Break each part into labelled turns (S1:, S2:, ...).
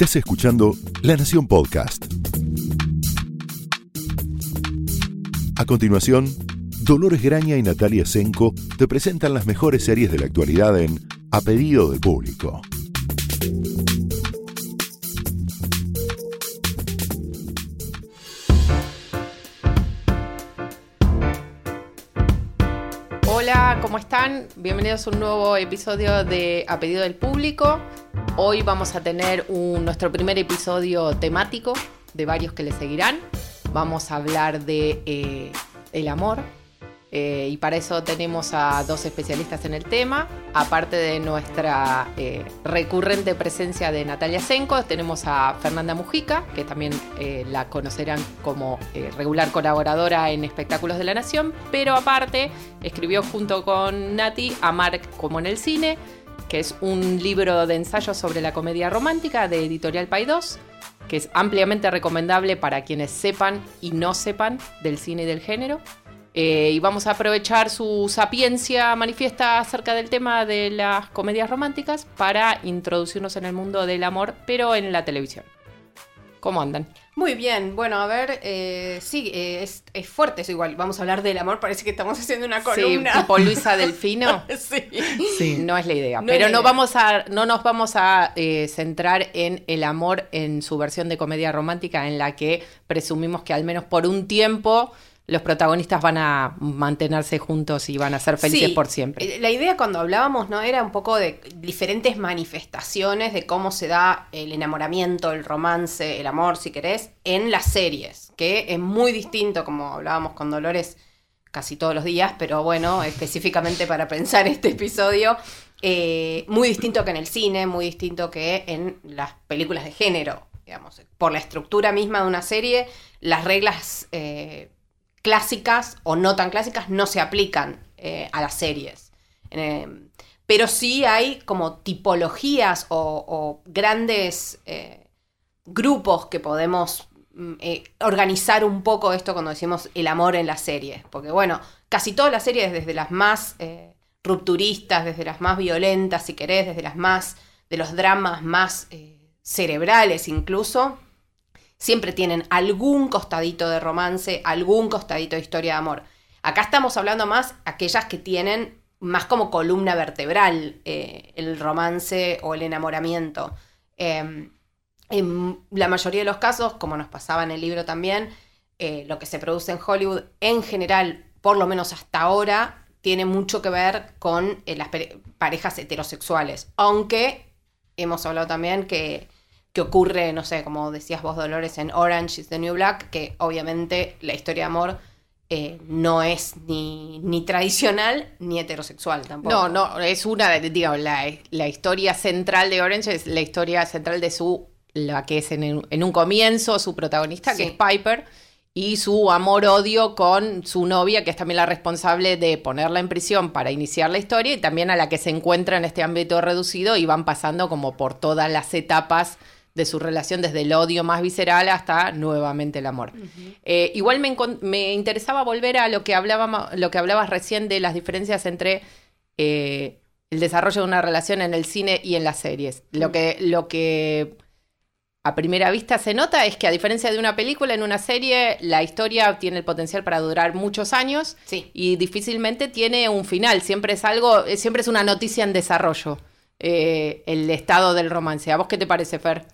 S1: Estás escuchando La Nación Podcast. A continuación, Dolores Graña y Natalia Senko te presentan las mejores series de la actualidad en A Pedido del Público.
S2: Hola, ¿cómo están? Bienvenidos a un nuevo episodio de A Pedido del Público. Hoy vamos a tener nuestro primer episodio temático de varios que le seguirán. Vamos a hablar de eh, el amor eh, y para eso tenemos a dos especialistas en el tema. Aparte de nuestra eh, recurrente presencia de Natalia Senko, tenemos a Fernanda Mujica, que también la conocerán como regular colaboradora en Espectáculos de la Nación, pero aparte escribió junto con Nati Amar como en el cine, que es un libro de ensayos sobre la comedia romántica de Editorial Paidós, que es ampliamente recomendable para quienes sepan y no sepan del cine y del género. Eh, y vamos a aprovechar su sapiencia manifiesta acerca del tema de las comedias románticas para introducirnos en el mundo del amor, pero en la televisión. ¿Cómo andan?
S3: Muy bien, bueno, a ver, eh, sí, eh, es, es fuerte eso igual. Vamos a hablar del amor, parece que estamos haciendo una
S2: Sí,
S3: columna.
S2: tipo Luisa Delfino.
S3: sí.
S2: Sí, no es la idea.
S3: No
S2: pero
S3: la
S2: no, vamos a, no nos vamos a eh, centrar en el amor en su versión de comedia romántica, en la que presumimos que al menos por un tiempo los protagonistas van a mantenerse juntos y van a ser felices
S3: Sí,
S2: por siempre.
S3: eh, La idea cuando hablábamos, ¿no? Era un poco de diferentes manifestaciones de cómo se da el enamoramiento, el romance, el amor, si querés, en las series. Que es muy distinto, como hablábamos con Dolores casi todos los días, pero bueno, específicamente para pensar este episodio, eh, muy distinto que en el cine, muy distinto que en las películas de género, digamos. Por la estructura misma de una serie, las reglas eh, clásicas o no tan clásicas no se aplican eh, a las series. Eh, pero sí hay como tipologías o, grandes eh, grupos que podemos mm, organizar un poco esto cuando decimos el amor en las series. Porque bueno, casi todas las series, desde las más rupturistas, desde las más violentas, si querés, desde las más, de los dramas más cerebrales incluso, siempre tienen algún costadito de romance, algún costadito de historia de amor. Acá estamos hablando más aquellas que tienen más como columna vertebral eh, el romance o el enamoramiento. Eh, en la mayoría de los casos, como nos pasaba en el libro también, eh, lo que se produce en Hollywood en general, por lo menos hasta ahora, tiene mucho que ver con eh, las pare- parejas heterosexuales. Aunque hemos hablado también que, que ocurre, no sé, como decías vos, Dolores, en Orange is the New Black, que obviamente la historia de amor eh, no es ni, ni tradicional ni heterosexual tampoco.
S2: No, no, es una de, digo, la, la historia central de Orange es la historia central de su, la que es en, en un comienzo, su protagonista, que es Piper, y su amor-odio con su novia, que es también la responsable de ponerla en prisión para iniciar la historia, y también a la que se encuentra en este ámbito reducido y van pasando como por todas las etapas de su relación, desde el odio más visceral hasta nuevamente el amor. Eh, igual me, me interesaba volver a lo que, hablaba, lo que hablabas recién de las diferencias entre eh, el desarrollo de una relación en el cine y en las series. Lo que, lo que a primera vista se nota es que a diferencia de una película, en una serie la historia tiene el potencial para durar muchos años
S3: Sí.
S2: y difícilmente tiene un final. Siempre es algo, eh, siempre es una noticia en desarrollo. Eh, el estado del romance. ¿A vos qué te parece, Fer?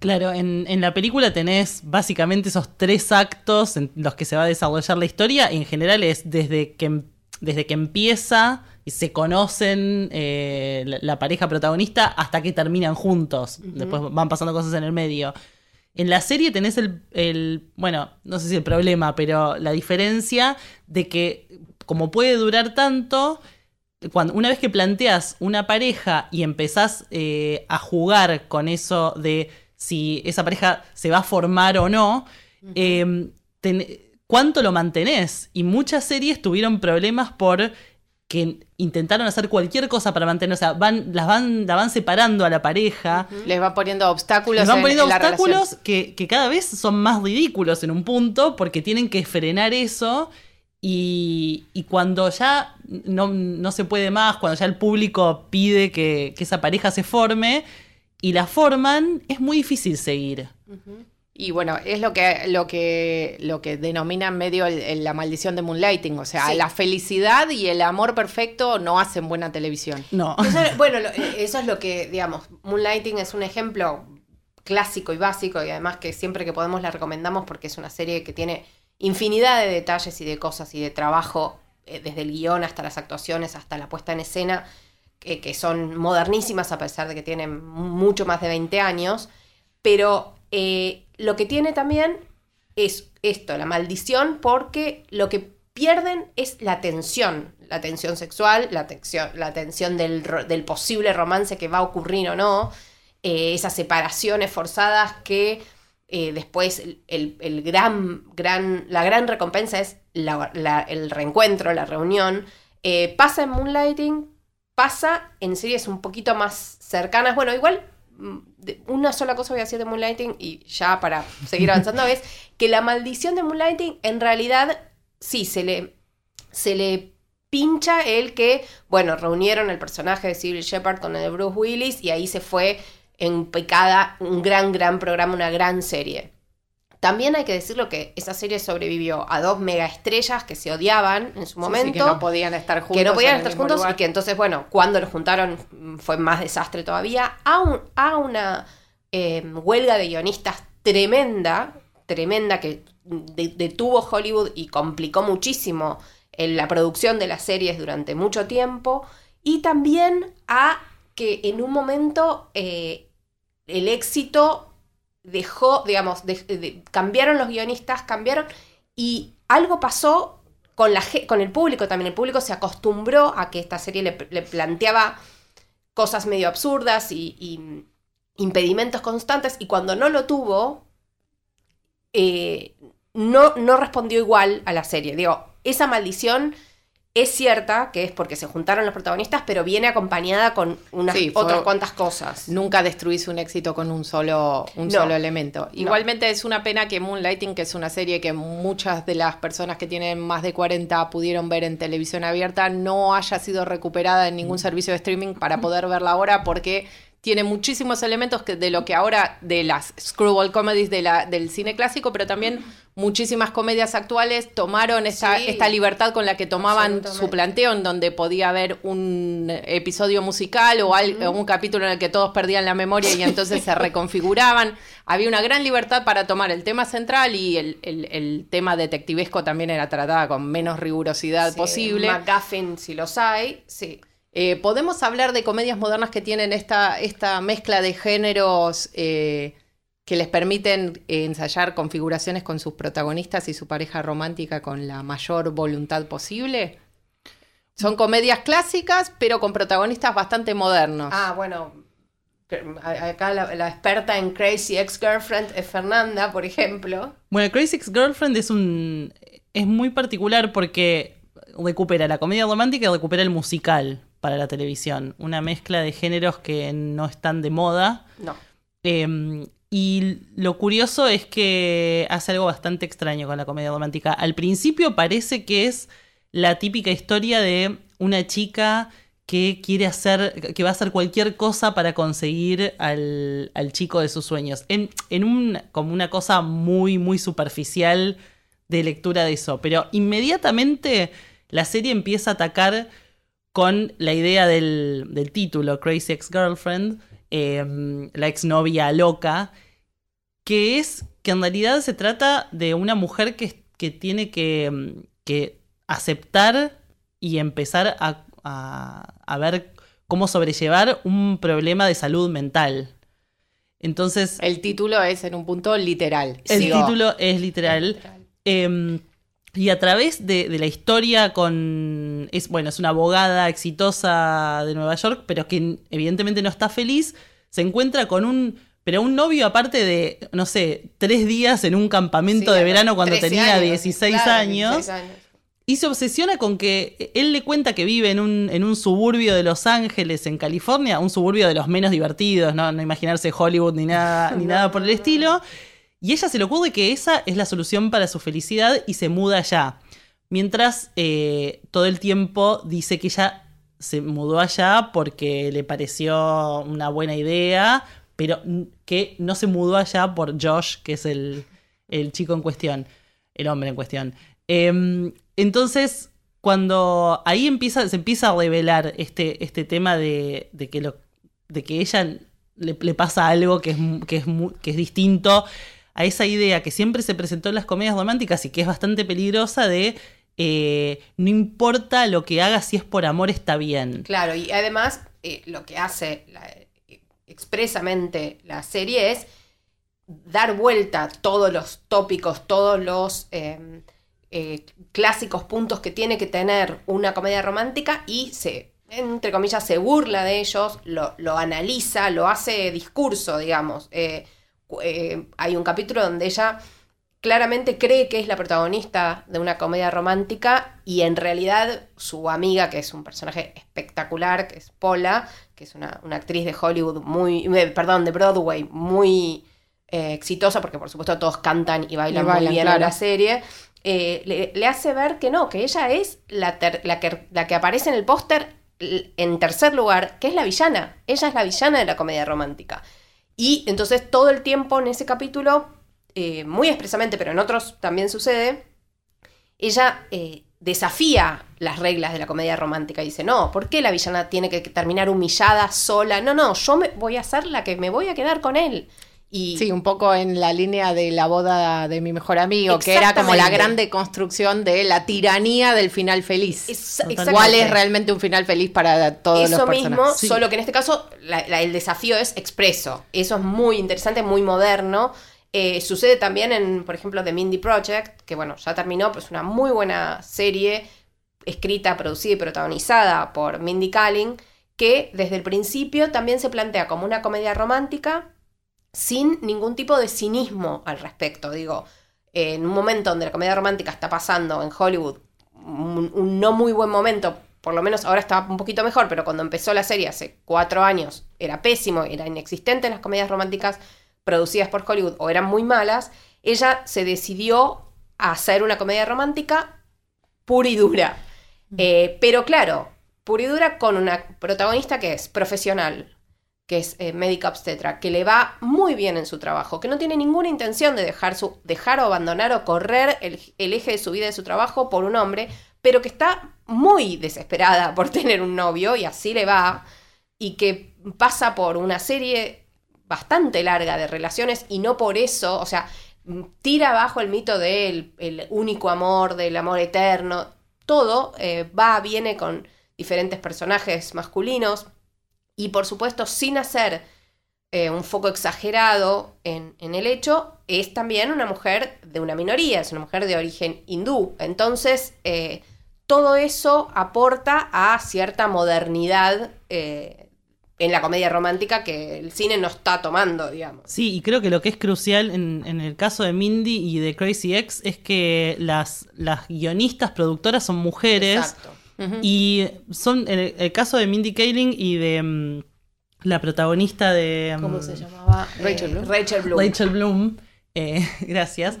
S4: Claro, en, en la película tenés básicamente esos tres actos en los que se va a desarrollar la historia. Y en general es desde que, em- desde que empieza y se conocen eh, la, la pareja protagonista hasta que terminan juntos. Después van pasando cosas en el medio. En la serie tenés el, el- bueno, no sé si el problema, pero la diferencia de que como puede durar tanto, cuando, una vez que planteas una pareja y empezás eh, a jugar con eso de si esa pareja se va a formar o no, eh, ten- ¿cuánto lo mantenés? Y muchas series tuvieron problemas por que intentaron hacer cualquier cosa para mantener, o sea, van, las van, la van separando a la pareja.
S2: Les va poniendo obstáculos.
S4: Les van
S2: en-
S4: poniendo
S2: en
S4: obstáculos que cada vez son más ridículos en un punto porque tienen que frenar eso y, y cuando ya no, no se puede más, cuando ya el público pide que, que esa pareja se forme, y la forman, es muy difícil seguir.
S2: Y bueno, es lo que, lo que, lo que denominan medio el- el- la maldición de Moonlighting. O sea,
S3: Sí.
S2: la felicidad y el amor perfecto no hacen buena televisión.
S4: No.
S3: Eso, bueno, lo- eh, eso es lo que, digamos, Moonlighting es un ejemplo clásico y básico y además que siempre que podemos la recomendamos porque es una serie que tiene infinidad de detalles y de cosas y de trabajo, eh, desde el guion hasta las actuaciones, hasta la puesta en escena, que, son modernísimas a pesar de que tienen mucho más de 20 años, pero eh, lo que tiene también es esto, la maldición, porque lo que pierden es la tensión, la tensión sexual, la tensión, la tensión del posible romance que va a ocurrir o no, eh, esas separaciones forzadas que eh, después el, el- gran, gran, la gran recompensa es la- la- el reencuentro, la reunión. Eh, pasa en Moonlighting, pasa en series un poquito más cercanas. Bueno, igual mm, una sola cosa voy a decir de Moonlighting y ya para seguir avanzando es que la maldición de Moonlighting en realidad sí se le, se le pincha el que, bueno, reunieron el personaje de Civil Shepard con el de Bruce Willis y ahí se fue en picada un gran, gran programa, una gran serie. También hay que decirlo que esa serie sobrevivió a dos mega estrellas que se odiaban en su momento
S2: sí, que no podían estar juntos.
S3: que no podían estar juntos
S2: lugar.
S3: y que entonces, bueno, cuando los juntaron mm, fue más desastre todavía. A, un- a una eh, huelga de guionistas tremenda, tremenda que de- detuvo Hollywood y complicó muchísimo eh, la producción de las series durante mucho tiempo. Y también a que en un momento eh, el éxito dejó, digamos, de- cambiaron los guionistas, cambiaron y algo pasó con, la, con el público también. El público se acostumbró a que esta serie le, planteaba cosas medio absurdas y, y impedimentos constantes y cuando no lo tuvo, eh, no, no respondió igual a la serie. Digo, esa maldición es cierta, que es porque se juntaron los protagonistas, pero viene acompañada con unas
S2: Sí, fue-
S3: otras cuantas cosas.
S2: Nunca destruís un éxito con un solo, un
S3: No.
S2: solo elemento. Igualmente es una pena que Moonlighting, que es una serie que muchas de las personas que tienen más de 40 pudieron ver en televisión abierta, no haya sido recuperada en ningún servicio de streaming para poder verla ahora porque tiene muchísimos elementos que de lo que ahora de las screwball comedies de la, del cine clásico, pero también muchísimas comedias actuales tomaron esta,
S3: Sí.
S2: esta libertad con la que tomaban su planteo en donde podía haber un episodio musical o al- o un capítulo en el que todos perdían la memoria y entonces se reconfiguraban. Había una gran libertad para tomar el tema central y el, el- el tema detectivesco también era tratada con menos rigurosidad
S3: Sí,
S2: posible.
S3: MacGuffin, si los hay, sí.
S2: Eh, ¿Podemos hablar de comedias modernas que tienen esta, esta mezcla de géneros eh, que les permiten eh, ensayar configuraciones con sus protagonistas y su pareja romántica con la mayor voluntad posible? Son comedias clásicas, pero con protagonistas bastante modernos.
S3: Ah, bueno. Acá la, la experta en Crazy Ex-Girlfriend es Fernanda, por ejemplo.
S4: Bueno, Crazy Ex Girlfriend es un. es muy particular porque recupera la comedia romántica y recupera el musical para la televisión. Una mezcla de géneros que no están de moda.
S3: No.
S4: Eh, y lo curioso es que hace algo bastante extraño con la comedia romántica. Al principio parece que es la típica historia de una chica que quiere hacer, que va a hacer cualquier cosa para conseguir al, al chico de sus sueños. En, en un, como una cosa muy, muy superficial de lectura de eso. Pero inmediatamente la serie empieza a atacar con la idea del, del título, Crazy Ex-Girlfriend, eh, la exnovia loca, que es que en realidad se trata de una mujer que, que tiene que, mm, que aceptar y empezar a, a- a ver cómo sobrellevar un problema de salud mental. Entonces,
S2: El título es en un punto literal.
S4: el
S2: Digo,
S4: título es literal. Eh, y a través de, de la historia con... Es, bueno, es una abogada exitosa de Nueva York, pero que evidentemente no está feliz. Se encuentra con un... Pero un novio aparte de, no sé, tres días en un campamento
S3: Sí,
S4: de verano cuando
S3: 13
S4: tenía
S3: años,
S4: 16
S3: claro,
S4: años.
S3: 16 años.
S4: Y se obsesiona con que él le cuenta que vive en un, en un suburbio de Los Ángeles, en California, un suburbio de los menos divertidos, no, no imaginarse Hollywood ni nada, ni
S3: No,
S4: nada por el
S3: no,
S4: estilo. Y ella se le ocurre que esa es la solución para su felicidad y se muda allá. Mientras eh, todo el tiempo dice que ella se mudó allá porque le pareció una buena idea pero que no se mudó allá por Josh, que es el, el chico en cuestión, el hombre en cuestión. Em, entonces, cuando ahí empieza, se empieza a revelar este, este tema de, de que lo, de que ella le, le pasa algo que es, que, es que es distinto a esa idea que siempre se presentó en las comedias románticas y que es bastante peligrosa de eh, no importa lo que haga, si es por amor está bien.
S3: Claro, y además eh, lo que hace eh, expresamente la serie es dar vuelta todos los tópicos, todos los eh, clásicos puntos que tiene que tener una comedia romántica y se, entre comillas, se burla de ellos, lo, lo analiza, lo hace discurso, digamos. Eh, hay un capítulo donde ella claramente cree que es la protagonista de una comedia romántica y en realidad su amiga, que es un personaje espectacular, que es Paula, que es una, una actriz de Hollywood muy, eh, perdón, de Broadway, muy eh, exitosa, porque por supuesto todos cantan y bailan,
S2: Y bailan,
S3: muy bien
S2: claro.
S3: en la serie, eh, le, le hace ver que no, que ella es la, ter- la, que, la que aparece en el póster en tercer lugar, que es la villana. Ella es la villana de la comedia romántica. Y entonces todo el tiempo en ese capítulo, eh, muy expresamente, pero en otros también sucede, ella eh, desafía las reglas de la comedia romántica y dice, no, ¿por qué la villana tiene que terminar humillada, sola? No, no, yo me voy a ser la que me voy a quedar con él. Y
S2: Sí, un poco en la línea de la boda de mi mejor amigo, que era como la gran deconstrucción de la tiranía del final feliz.
S3: Es-.
S2: ¿Cuál es realmente un final feliz para todos
S3: Eso
S2: los
S3: mismo,
S2: personajes?
S4: Sí.
S3: solo que en este caso la- la- el desafío es expreso. Eso es muy interesante, muy moderno. Eh, sucede también en, por ejemplo, The Mindy Project, que bueno, ya terminó, pero es una muy buena serie escrita, producida y protagonizada por Mindy Kaling, que desde el principio también se plantea como una comedia romántica sin ningún tipo de cinismo al respecto. Digo, en un momento donde la comedia romántica está pasando en Hollywood un, un no muy buen momento, por lo menos ahora está un poquito mejor, pero cuando empezó la serie hace cuatro años era pésimo, era inexistente las comedias románticas producidas por Hollywood o eran muy malas, ella se decidió a hacer una comedia romántica pura y dura. Eh, pero claro, pura y dura con una protagonista que es profesional, que es eh, médica obstetra, que le va muy bien en su trabajo, que no tiene ninguna intención de dejar, su, dejar o abandonar o correr el, el eje de su vida y de su trabajo por un hombre, pero que está muy desesperada por tener un novio y así le va, y que pasa por una serie bastante larga de relaciones y no por eso, o sea, tira abajo el mito del el único amor, del amor eterno, todo eh, va, viene con diferentes personajes masculinos y por supuesto sin hacer eh, un foco exagerado en, en el hecho, es también una mujer de una minoría, es una mujer de origen hindú. Entonces, eh, todo eso aporta a cierta modernidad eh, en la comedia romántica que el cine no está tomando, digamos.
S4: Sí, y creo que lo que es crucial en, en el caso de Mindy y de Crazy Ex es que las, las guionistas productoras son mujeres.
S3: Exacto.
S4: Y son en el, el caso de Mindy Kaling y de mm, la protagonista de mm,
S3: ¿Cómo se llamaba?
S2: Rachel
S3: Eh,
S2: Bloom.
S3: Rachel Bloom.
S4: Rachel Bloom, eh, gracias.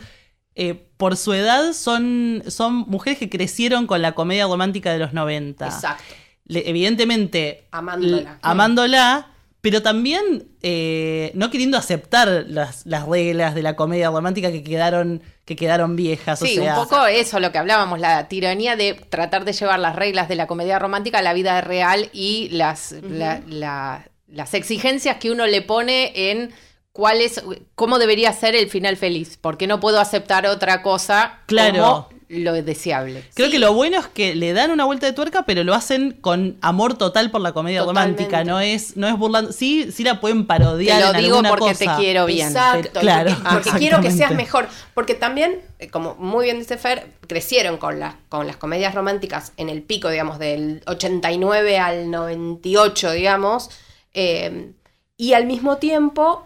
S4: Eh, por su edad son, son mujeres que crecieron con la comedia romántica de los 90.
S3: Exacto.
S4: Le- evidentemente
S3: Amándola.
S4: amándola, pero también eh, no queriendo aceptar las, las reglas de la comedia romántica que quedaron, que quedaron viejas.
S2: Sí,
S4: o sea,
S2: un poco eso lo que hablábamos, la tiranía de tratar de llevar las reglas de la comedia romántica a la vida real y las, la- la- las exigencias que uno le pone en cuál es, cómo debería ser el final feliz, porque no puedo aceptar otra cosa
S4: Claro.
S2: como lo deseable.
S4: Creo
S3: Sí.
S4: que lo bueno es que le dan una vuelta de tuerca, pero lo hacen con amor total por la comedia
S3: Totalmente.
S4: romántica. No es, no es burlando. Sí, sí la pueden parodiar.
S2: Te lo
S4: en
S2: digo
S4: alguna
S2: porque
S4: cosa.
S2: te quiero bien.
S3: Exacto,
S4: Pero- claro,
S3: porque, quiero que seas mejor. Porque también, como muy bien dice Fer, crecieron con, las con las comedias románticas en el pico, digamos, del 89 al 98, digamos, eh, y al mismo tiempo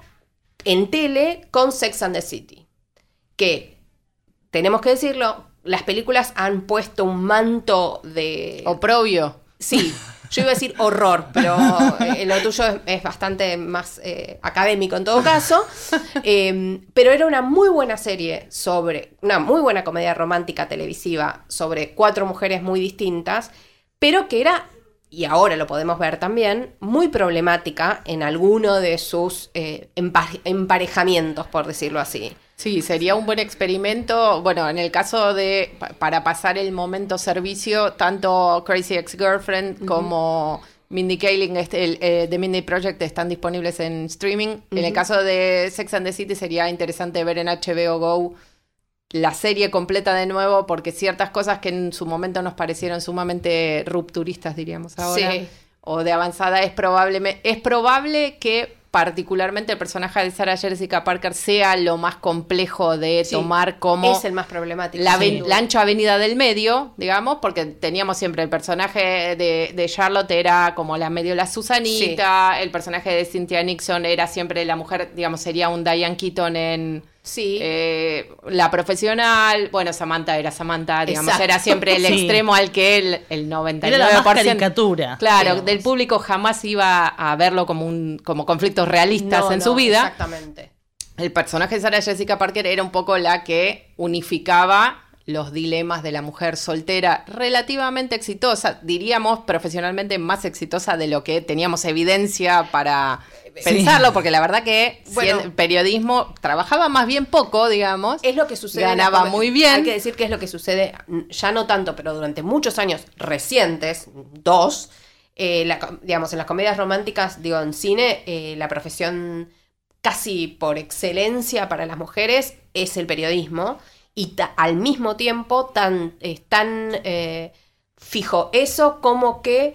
S3: en tele con Sex and the City. Que, tenemos que decirlo, las películas han puesto un manto de...
S2: Oprobio.
S3: Sí, yo iba a decir horror, pero eh, lo tuyo es, es bastante más eh, académico en todo caso. Eh, pero era una muy buena serie sobre, una muy buena comedia romántica televisiva sobre cuatro mujeres muy distintas, pero que era y ahora lo podemos ver también, muy problemática en alguno de sus eh, empa- emparejamientos, por decirlo así.
S2: Sí, sería un buen experimento. Bueno, en el caso de pa- para pasar el momento servicio, tanto Crazy Ex-Girlfriend como Mindy Kaling este, el, eh, de Mindy Project están disponibles en streaming. En el caso de Sex and the City sería interesante ver en HBO Go la serie completa de nuevo, porque ciertas cosas que en su momento nos parecieron sumamente rupturistas, diríamos ahora,
S3: Sí.
S2: o de avanzada, es probable, es probable que particularmente el personaje de Sarah Jessica Parker sea lo más complejo de
S3: Sí,
S2: tomar como
S3: Es el más problemático.
S2: la, ven- la ancha avenida del medio, digamos, porque teníamos siempre el personaje de, de Charlotte era como la medio la Susanita, el personaje de Cynthia Nixon era siempre la mujer, digamos, sería un Diane Keaton en
S3: Sí.
S2: eh, la profesional, bueno, Samantha era Samantha, digamos,
S3: Exacto.
S2: era siempre el
S4: Sí.
S2: extremo al que el, el 99%.
S4: Era la más caricatura.
S2: Claro,
S3: digamos.
S2: del público jamás iba a verlo como un como conflictos realistas
S3: No,
S2: en
S3: no,
S2: su vida.
S3: Exactamente.
S2: El personaje de Sarah Jessica Parker era un poco la que unificaba los dilemas de la mujer soltera relativamente exitosa, diríamos profesionalmente más exitosa de lo que teníamos evidencia para pensarlo, porque la verdad que
S3: Bueno.
S2: si el periodismo trabajaba más bien poco, digamos.
S3: Es lo que sucede.
S2: Ganaba muy bien.
S3: Hay que decir que es lo que sucede, mm, ya no tanto, pero durante muchos años recientes, dos, eh, la digamos, en las comedias románticas, digo, en cine, eh, la profesión casi por excelencia para las mujeres es el periodismo. Y ta- al mismo tiempo, tan, es tan eh, fijo eso como que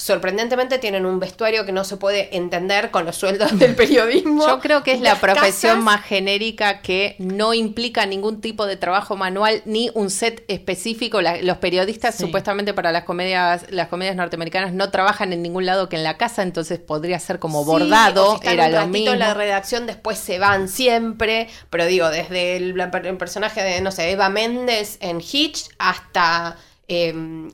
S3: sorprendentemente tienen un vestuario que no se puede entender con los sueldos del periodismo.
S2: Yo creo que es la profesión
S3: casas-
S2: más genérica que no implica ningún tipo de trabajo manual ni un set específico. La- los periodistas,
S4: Sí.
S2: supuestamente para las comedias, las comedias norteamericanas, no trabajan en ningún lado que en la casa, entonces podría ser como
S3: Sí,
S2: bordado,
S3: o si están
S2: era
S3: un
S2: lo mismo.
S3: en la redacción, después se van siempre. Pero digo, desde el, personaje de, no sé, Eva Méndez en Hitch hasta eh, Ma-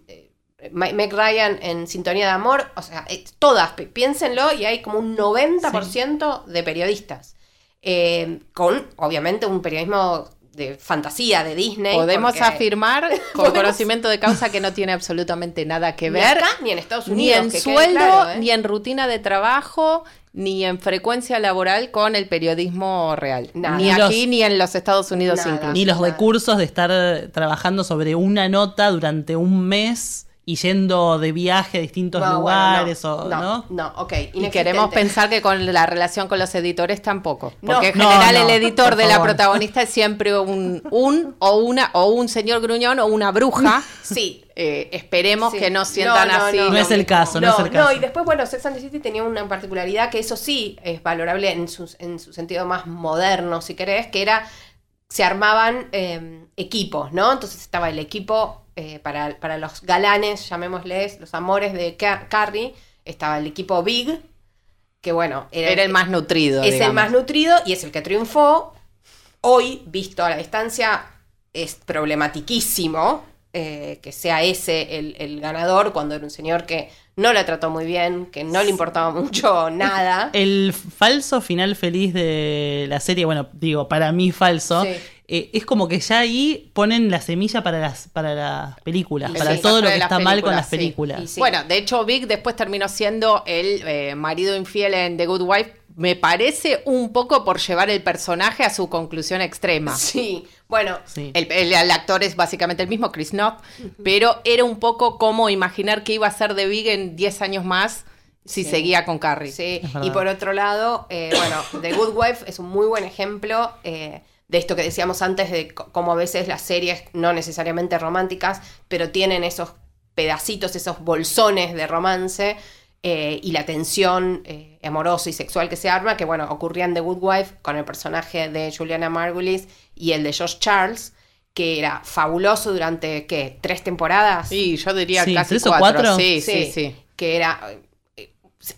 S3: Meg Ryan en Sintonía de Amor. O sea, eh, todas, pi- piénsenlo, y hay como un 90% de periodistas. Eh, con, obviamente, un periodismo de fantasía de Disney.
S2: Podemos
S3: porque
S2: afirmar con
S3: Podemos-
S2: conocimiento de causa que no tiene absolutamente nada que
S3: Ni
S2: ver.
S3: acá, ni en Estados
S2: ni
S3: Unidos,
S2: en
S3: que quede
S2: sueldo,
S3: claro, ¿eh?
S2: ni en rutina de trabajo, ni en frecuencia laboral con el periodismo real.
S3: Nada.
S2: Ni
S4: Ni
S2: aquí
S4: los-
S2: ni en los Estados Unidos
S3: Nada.
S2: incluso.
S4: Ni los
S3: Nada.
S4: recursos de estar trabajando sobre una nota durante un mes y yendo de viaje a distintos
S3: No, bueno,
S4: lugares
S3: no,
S4: o
S3: no,
S4: no.
S3: no, ok.
S2: Y queremos pensar que con la relación con los editores tampoco.
S3: No.
S2: Porque en
S4: No,
S2: general
S4: no,
S2: el editor de la protagonista es siempre un, un o una o un señor gruñón o una bruja.
S3: Sí,
S2: Eh, esperemos
S3: Sí.
S2: que no sientan
S3: No, no,
S2: así.
S3: no.
S4: No es el caso, no, es el caso.
S3: y después, bueno, Sex and the City tenía una particularidad que eso sí es valorable en su, en su sentido más moderno, si querés, que era, se armaban eh, equipos, ¿no? Entonces estaba el equipo eh, para, para los galanes, llamémosles, los amores de Ca- Carrie, estaba el equipo Big, que bueno, era,
S2: Era el más nutrido.
S3: es el más nutrido y es el que triunfó. Hoy, visto a la distancia, es problematiquísimo eh, que sea ese el, el ganador cuando era un señor que no la trató muy bien, que no le importaba mucho nada.
S4: El falso final feliz de la serie, bueno, digo, para mí falso,
S3: Sí.
S4: Eh, es como que ya ahí ponen la semilla para las, para las películas,
S3: Y
S4: para
S3: sí,
S4: todo lo que está mal con las
S2: sí.
S4: películas.
S3: Sí.
S2: Bueno, de hecho, Vic después terminó siendo el eh, marido infiel en The Good Wife. Me parece un poco por llevar el personaje a su conclusión extrema.
S3: Sí, bueno,
S4: Sí.
S2: El, el- el actor es básicamente el mismo, Chris Knopf, pero era un poco como imaginar que iba a ser de Big en 10 años más si
S3: Sí.
S2: seguía con Carrie.
S3: Sí, y por otro lado, eh, bueno, The Good Wife es un muy buen ejemplo eh, de esto que decíamos antes, de cómo a veces las series, no necesariamente románticas, pero tienen esos pedacitos, esos bolsones de romance eh, y la tensión eh, amorosa y sexual que se arma, que bueno, ocurría en The Good Wife con el personaje de Juliana Margulies y el de Josh Charles, que era fabuloso durante, ¿qué? ¿Tres temporadas?
S2: Sí, yo diría
S4: Sí,
S2: casi
S4: ¿tres o
S2: cuatro.
S4: cuatro?
S2: Sí, sí, sí.
S3: Que era.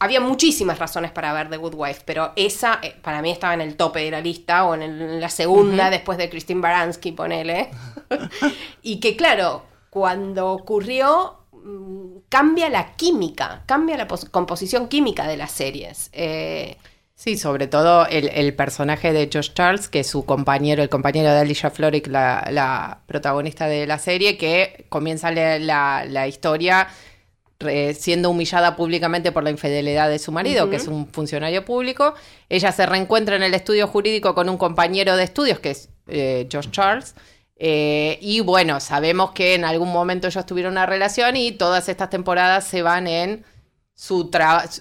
S3: Había muchísimas razones para ver The Good Wife, pero esa eh, para mí estaba en el tope de la lista o en, el- en la segunda después de Christine Baranski, ponele. y que claro, cuando ocurrió mm, cambia la química, cambia la pos- composición química de las series. Eh,
S2: Sí, sobre todo el, el personaje de Josh Charles, que es su compañero, el compañero de Alicia Florrick, la, la protagonista de la serie, que comienza la, la- la historia siendo humillada públicamente por la infidelidad de su marido, que es un funcionario público. Ella se reencuentra en el estudio jurídico con un compañero de estudios, que es eh, Josh Charles. Eh, y bueno, sabemos que en algún momento ellos tuvieron una relación y todas estas temporadas se van en su,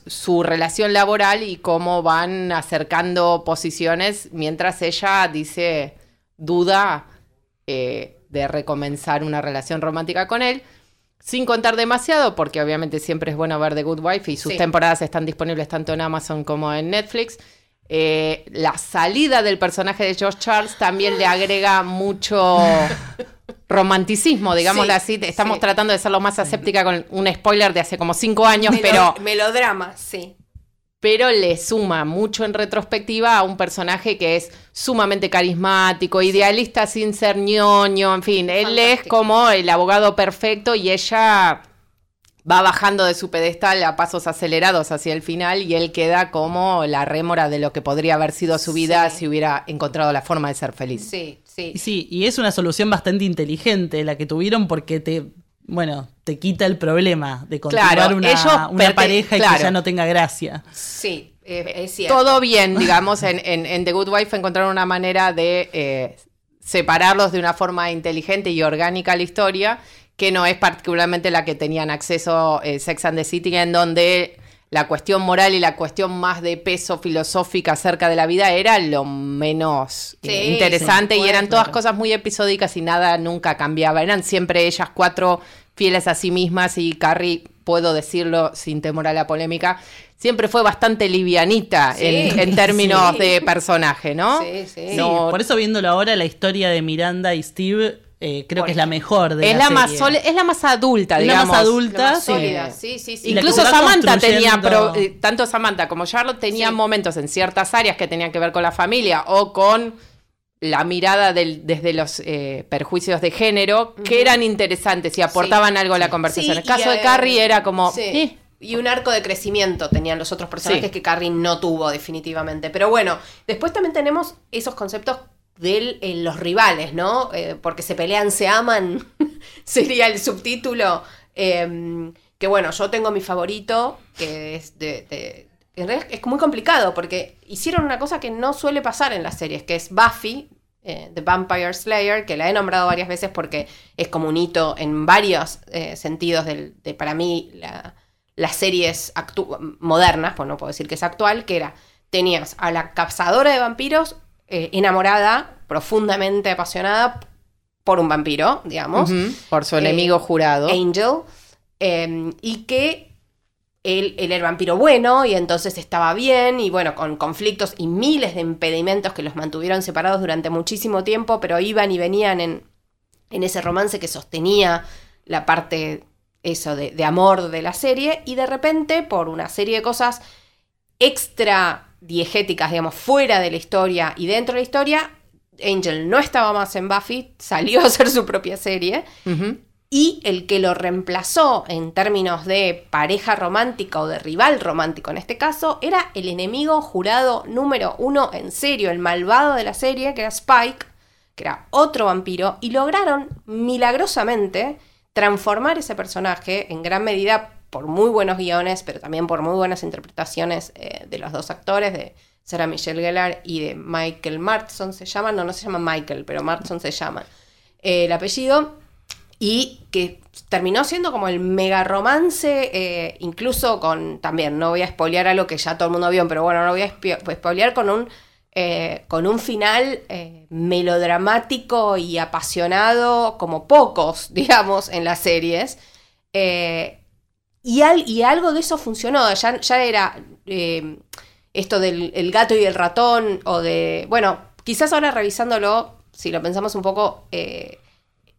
S2: su relación laboral y cómo van acercando posiciones mientras ella dice, duda eh, de recomenzar una relación romántica con él. Sin contar demasiado, porque obviamente siempre es bueno ver The Good Wife y sus
S3: Sí.
S2: temporadas están disponibles tanto en Amazon como en Netflix. Eh, la salida del personaje de Josh Charles también le agrega mucho romanticismo, digámoslo
S3: Sí,
S2: así. Estamos
S3: sí.
S2: tratando de ser lo más aséptica con un spoiler de hace como cinco años,
S3: Melo-
S2: pero,
S3: Melodrama, sí.
S2: Pero le suma mucho en retrospectiva a un personaje que es sumamente carismático, idealista sin ser ñoño, en fin, él es como el abogado perfecto y ella va bajando de su pedestal a pasos acelerados hacia el final y él queda como la rémora de lo que podría haber sido su vida
S3: Sí.
S2: si hubiera encontrado la forma de ser feliz.
S3: Sí, sí.
S4: Sí, y es una solución bastante inteligente la que tuvieron porque te, bueno, te quita el problema de continuar
S2: Claro,
S4: una,
S2: ellos
S4: una
S2: perte-
S4: pareja y
S2: claro.
S4: que ya no tenga gracia.
S3: Sí, eh, es cierto.
S2: Todo bien, digamos, en, en- en The Good Wife encontraron una manera de eh, separarlos de una forma inteligente y orgánica a la historia, que no es particularmente la que tenían acceso eh, Sex and the City, en donde la cuestión moral y la cuestión más de peso filosófica acerca de la vida era lo menos eh,
S3: Sí,
S2: interesante
S3: sí,
S2: y eran todas cosas muy episódicas y nada nunca cambiaba. Eran siempre ellas cuatro fieles a sí mismas y Carrie, puedo decirlo sin temor a la polémica, siempre fue bastante livianita
S3: Sí,
S2: en, en términos
S3: sí.
S2: de personaje, ¿no?
S3: Sí, sí.
S4: Sí,
S2: No,
S4: por eso viéndolo ahora, la historia de Miranda y Steve eh, creo que es la mejor de
S2: es
S4: la,
S2: la, más es la más adulta,
S4: Es la
S2: digamos.
S4: más adulta,
S3: Lo más
S4: sí.
S3: sólida, sí, sí, sí.
S2: Incluso Samantha tenía, pro- eh, tanto Samantha como Charlotte tenían
S3: Sí.
S2: momentos en ciertas áreas que tenían que ver con la familia o con la mirada del- desde los eh, perjuicios de género que eran interesantes y aportaban algo a la conversación.
S3: Sí,
S2: el caso
S3: y,
S2: de
S3: eh,
S2: Carrie era como...
S3: sí.
S2: eh,
S3: Y un arco de crecimiento tenían los otros personajes
S2: Sí.
S3: que Carrie no tuvo definitivamente. Pero bueno, después también tenemos esos conceptos de los rivales, ¿no? Eh, porque se pelean, se aman, sería el subtítulo. Eh, que bueno, yo tengo mi favorito, que es de... es muy complicado porque hicieron una cosa que no suele pasar en las series, que es Buffy, eh, The Vampire Slayer, que la he nombrado varias veces porque es como un hito en varios eh, sentidos del- de, para mí, la- las series modernas, pues no puedo decir que es actual, que era, tenías a la cazadora de vampiros eh, enamorada, profundamente apasionada por un vampiro, digamos,
S2: por su
S3: Eh,
S2: enemigo jurado.
S3: Angel, eh, y que él, él era vampiro bueno y entonces estaba bien y bueno, con conflictos y miles de impedimentos que los mantuvieron separados durante muchísimo tiempo, pero iban y venían en, en ese romance que sostenía la parte eso de, de amor de la serie y de repente por una serie de cosas extra diegéticas, digamos, fuera de la historia y dentro de la historia, Angel no estaba más en Buffy, salió a hacer su propia serie. Y el que lo reemplazó en términos de pareja romántica o de rival romántico en este caso, era el enemigo jurado número uno en serio, el malvado de la serie, que era Spike, que era otro vampiro, y lograron milagrosamente transformar ese personaje en gran medida por muy buenos guiones, pero también por muy buenas interpretaciones eh, de los dos actores, de Sarah Michelle Gellar y de Michael Martson se llama, no, no se llama Michael, pero Martson se llama eh, el apellido y que terminó siendo como el mega romance, eh, incluso con, también, no voy a spoilear algo que ya todo el mundo vio, pero bueno, no voy a spoilear con un, con un final melodramático y apasionado como pocos, digamos, en las series. Eh, y, al- y algo de eso funcionó, ya, ya era eh, esto del el gato y el ratón, o de, bueno, quizás ahora revisándolo, si lo pensamos un poco... eh,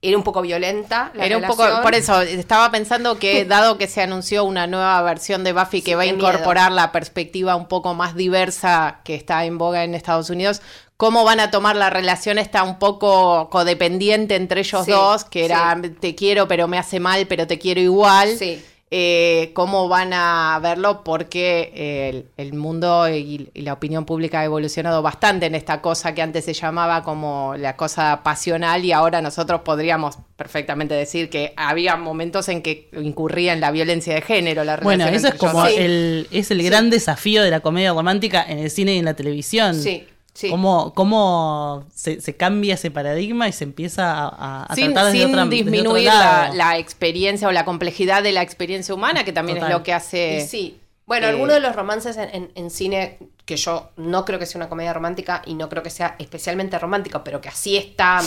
S3: era un poco violenta. La
S2: Era un poco,
S3: relación.
S2: por eso, estaba pensando que dado que se anunció una nueva versión de Buffy que
S3: Sí,
S2: va a incorporar la perspectiva un poco más diversa que está en boga en Estados Unidos, cómo van a tomar la relación esta un poco codependiente entre ellos
S3: Sí,
S2: dos, que era
S3: sí.
S2: te quiero pero me hace mal, pero te quiero igual.
S3: Sí.
S2: Eh, cómo van a verlo, porque eh, el, el mundo y, y la opinión pública ha evolucionado bastante en esta cosa que antes se llamaba como la cosa pasional y ahora nosotros podríamos perfectamente decir que había momentos en que incurría en la violencia de género. La
S4: Bueno, eso es como el, es el gran desafío de la comedia romántica en el cine y en la televisión.
S3: Sí, sí.
S4: Cómo, cómo se, se cambia ese paradigma y se empieza a, a
S2: sin,
S4: tratar desde,
S2: sin
S4: otra, desde otro
S2: disminuir la, experiencia o la complejidad de la experiencia humana, que también
S4: Total.
S2: es lo que hace...
S3: Y sí. Bueno,
S2: eh,
S3: algunos de los romances en, en- en cine, que yo no creo que sea una comedia romántica y no creo que sea especialmente romántico, pero que así está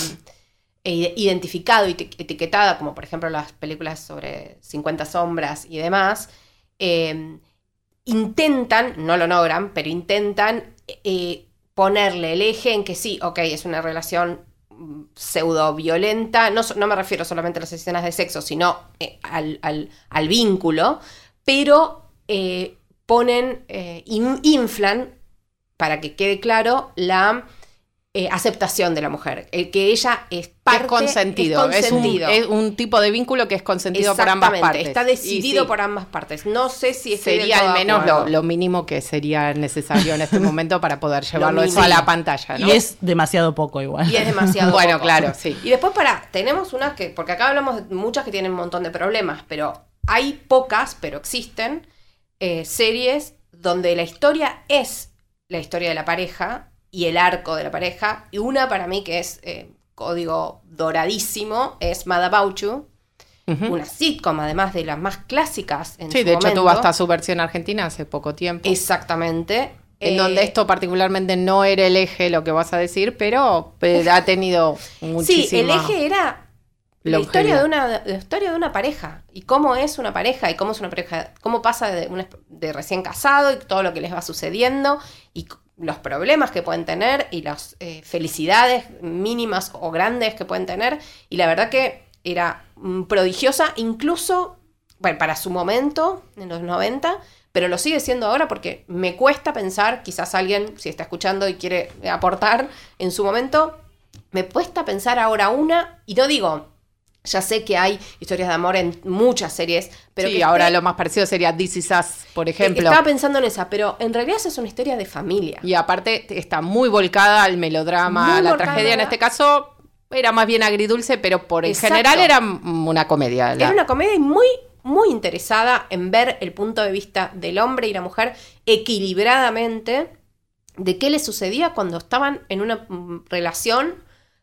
S3: eh, identificado y eti- etiquetada, como por ejemplo las películas sobre 50 sombras y demás, eh, intentan, no lo logran, pero intentan eh, ponerle el eje en que sí, ok, es una relación mm, pseudo violenta, no, no me refiero solamente a las escenas de sexo, sino eh, al, al- vínculo, pero eh, ponen, eh, in- inflan, para que quede claro, la eh, aceptación de la mujer, el que ella es parte,
S2: es consentido,
S3: es
S2: es, un,
S3: consentido.
S2: es un tipo de vínculo que es consentido por ambas partes.
S3: Está decidido
S2: sí,
S3: por ambas partes. No sé si
S2: Sería al menos lo, lo mínimo que sería necesario en este momento para poder llevarlo eso a la pantalla, ¿no?
S4: Y es demasiado poco igual.
S3: Y es demasiado.
S2: Bueno,
S3: poco.
S2: claro, sí.
S3: Y después, para, tenemos unas que, porque acá hablamos de muchas que tienen un montón de problemas, pero hay pocas, pero existen, eh, series donde la historia es la historia de la pareja y el arco de la pareja. Y una para mí que es eh, código doradísimo es Mad About You, una sitcom además de las más clásicas en
S2: Sí,
S3: su
S2: de hecho
S3: momento.
S2: tuvo hasta su versión argentina hace poco tiempo.
S3: Exactamente.
S2: en
S3: Eh,
S2: donde esto particularmente no era el eje lo que vas a decir, pero eh, ha tenido muchísima...
S3: Sí, el eje era la historia de una la historia de una pareja y cómo es una pareja y cómo es una pareja, cómo pasa de, una- de recién casado y todo lo que les va sucediendo y los problemas que pueden tener y las eh, felicidades mínimas o grandes que pueden tener. Y la verdad que era mm, prodigiosa incluso bueno, para su momento en los 90 pero lo sigue siendo ahora porque me cuesta pensar, quizás alguien, si está escuchando y quiere aportar en su momento, me cuesta pensar ahora una, y no digo, ya sé que hay historias de amor en muchas series, pero
S2: sí,
S3: que
S2: ahora
S3: esté-
S2: lo más parecido sería This Is Us, por ejemplo.
S3: Estaba pensando en esa, pero en realidad esa es una historia de familia.
S2: Y aparte está muy volcada al melodrama,
S3: Muy
S2: a la tragedia. En este caso era más bien agridulce, pero por en
S3: Exacto.
S2: general era una comedia. la-
S3: Era una comedia y muy, muy interesada en ver el punto de vista del hombre y la mujer equilibradamente de qué les sucedía cuando estaban en una mm, relación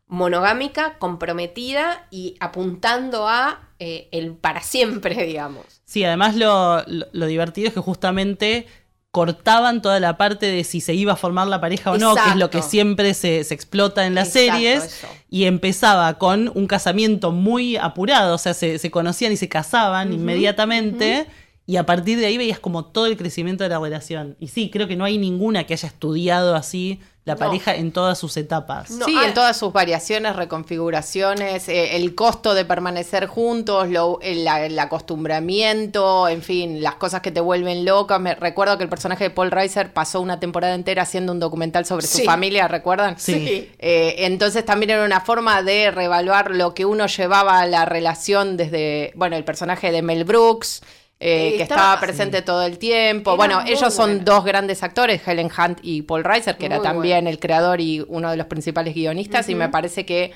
S3: monogámica, comprometida y apuntando a eh, el para siempre, digamos.
S4: Sí, además lo, lo- lo divertido es que justamente cortaban toda la parte de si se iba a formar la pareja o no, que es lo que siempre se, se explota en las
S3: Exacto,
S4: series,
S3: eso.
S4: y empezaba con un casamiento muy apurado, o sea, se, se conocían y se casaban inmediatamente, y a partir de ahí veías como todo el crecimiento de la relación. Y sí, creo que no hay ninguna que haya estudiado así la
S3: No.
S4: pareja en todas sus etapas.
S3: No,
S2: sí,
S3: ah,
S2: en todas sus variaciones, reconfiguraciones, eh, el costo de permanecer juntos, lo- el, acostumbramiento, en fin, las cosas que te vuelven loca. Me recuerdo que el personaje de Paul Reiser pasó una temporada entera haciendo un documental sobre su familia, ¿recuerdan?
S4: Sí.
S2: Eh, entonces también era una forma de reevaluar lo que uno llevaba a la relación desde, bueno, el personaje de Mel Brooks. Eh, que
S3: estaba-
S2: estaba presente todo el tiempo.
S3: Era
S2: bueno, ellos son
S3: buena.
S2: dos grandes actores, Helen Hunt y Paul Reiser, que era también
S3: buena.
S2: el creador y uno de los principales guionistas, y me parece que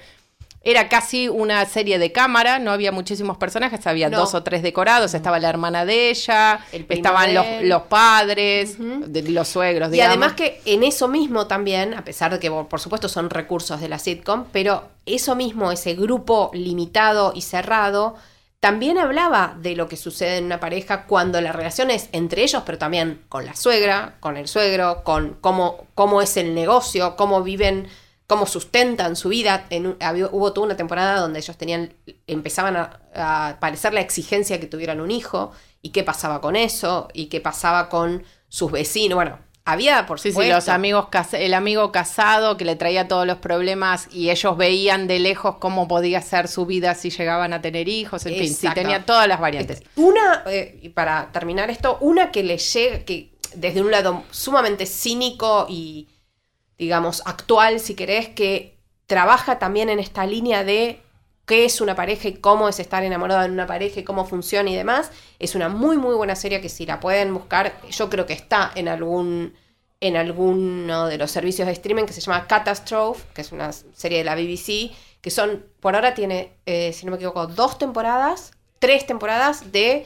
S2: era casi una serie de cámara, no había muchísimos personajes, había
S3: No.
S2: dos o tres decorados, estaba la hermana de ella,
S3: El
S2: estaban los, padres, de- los suegros,
S3: Y
S2: digamos.
S3: además que en eso mismo también, a pesar de que por supuesto son recursos de la sitcom, pero eso mismo, ese grupo limitado y cerrado, también hablaba de lo que sucede en una pareja cuando la relación es entre ellos, pero también con la suegra, con el suegro, con cómo, cómo es el negocio, cómo viven, cómo sustentan su vida. En hubo toda una temporada donde ellos tenían, empezaban a, a parecer la exigencia que tuvieran un hijo, y qué pasaba con eso, y qué pasaba con sus vecinos. Bueno, había, por
S2: Sí, sí, los amigos, el amigo casado que le traía todos los problemas y ellos veían de lejos cómo podía ser su vida si llegaban a tener hijos, en fin, sí, tenía todas las variantes.
S3: Una, eh, y para terminar esto, una que le llega, que desde un lado sumamente cínico y, digamos, actual, si querés, que trabaja también en esta línea de qué es una pareja y cómo es estar enamorado de una pareja y cómo funciona y demás. Es una muy, muy buena serie que si la pueden buscar, yo creo que está en algún en alguno de los servicios de streaming que se llama Catastrophe, que es una serie de la BBC, que son, por ahora tiene, eh, si no me equivoco, dos temporadas, tres temporadas de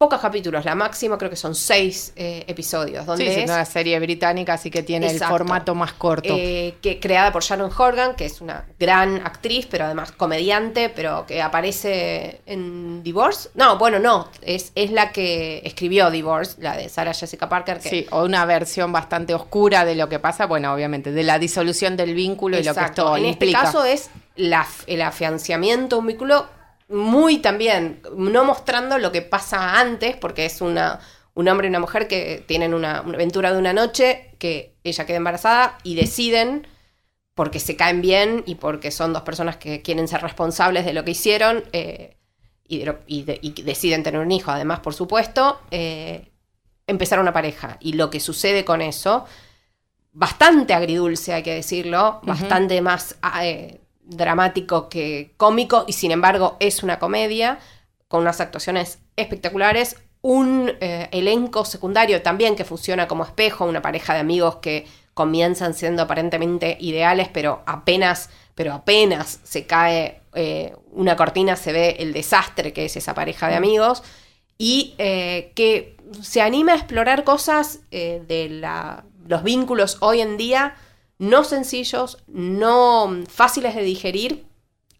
S3: pocos capítulos, la máxima creo que son seis eh, episodios. Donde
S2: sí,
S3: es,
S2: es una serie británica, así que tiene
S3: Exacto.
S2: el formato más corto.
S3: eh, que, creada por Sharon Horgan, que es una gran actriz, pero además comediante, pero que aparece en Divorce. No, bueno, no, es, es la que escribió Divorce, la de Sarah Jessica Parker. Que,
S2: Sí, o una versión bastante oscura de lo que pasa, bueno, obviamente, de la disolución del vínculo y lo que esto
S3: En
S2: implica.
S3: este caso es la, el afianciamiento un vínculo muy también, no mostrando lo que pasa antes, porque es una, un hombre y una mujer que tienen una, una aventura de una noche, que ella queda embarazada y deciden, porque se caen bien y porque son dos personas que quieren ser responsables de lo que hicieron, eh, y, de y de- y deciden tener un hijo, además, por supuesto, eh, empezar una pareja. Y lo que sucede con eso, bastante agridulce, hay que decirlo, bastante más eh, dramático que cómico, y sin embargo es una comedia con unas actuaciones espectaculares, un eh, elenco secundario también que funciona como espejo, una pareja de amigos que comienzan siendo aparentemente ideales, pero apenas, pero apenas se cae eh, una cortina, se ve el desastre que es esa pareja de amigos, y eh, que se anima a explorar cosas de la- los vínculos hoy en día no sencillos, no mm, fáciles de digerir,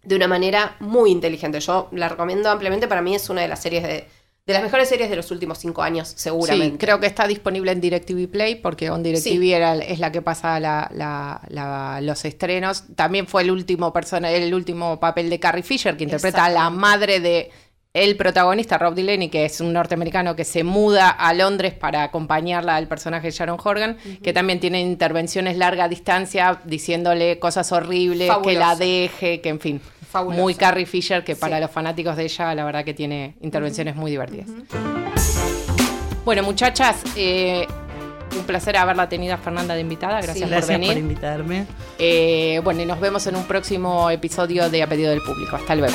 S3: de una manera muy inteligente. Yo la recomiendo ampliamente, para mí es una de las series de, de las mejores series de los últimos cinco años, seguramente.
S2: Sí, creo que está disponible en DirecTV Play porque on DirecTV
S3: Sí.
S2: era- es la que pasa la- la- la- los estrenos. También fue el último persona, el último papel de Carrie Fisher, que interpreta a la madre de el protagonista, Rob Delaney, que es un norteamericano que se muda a Londres para acompañarla al personaje de Sharon Horgan, que también tiene intervenciones larga distancia diciéndole cosas horribles, que la deje, que en fin. Muy Carrie Fisher, que para
S3: Sí.
S2: los fanáticos de ella, la verdad que tiene intervenciones muy divertidas. Bueno, muchachas, eh, un placer haberla tenido a Fernanda de invitada. Gracias, por
S4: Gracias
S2: venir.
S4: por invitarme.
S2: Eh, bueno, y nos vemos en un próximo episodio de A Pedido del Público. Hasta luego.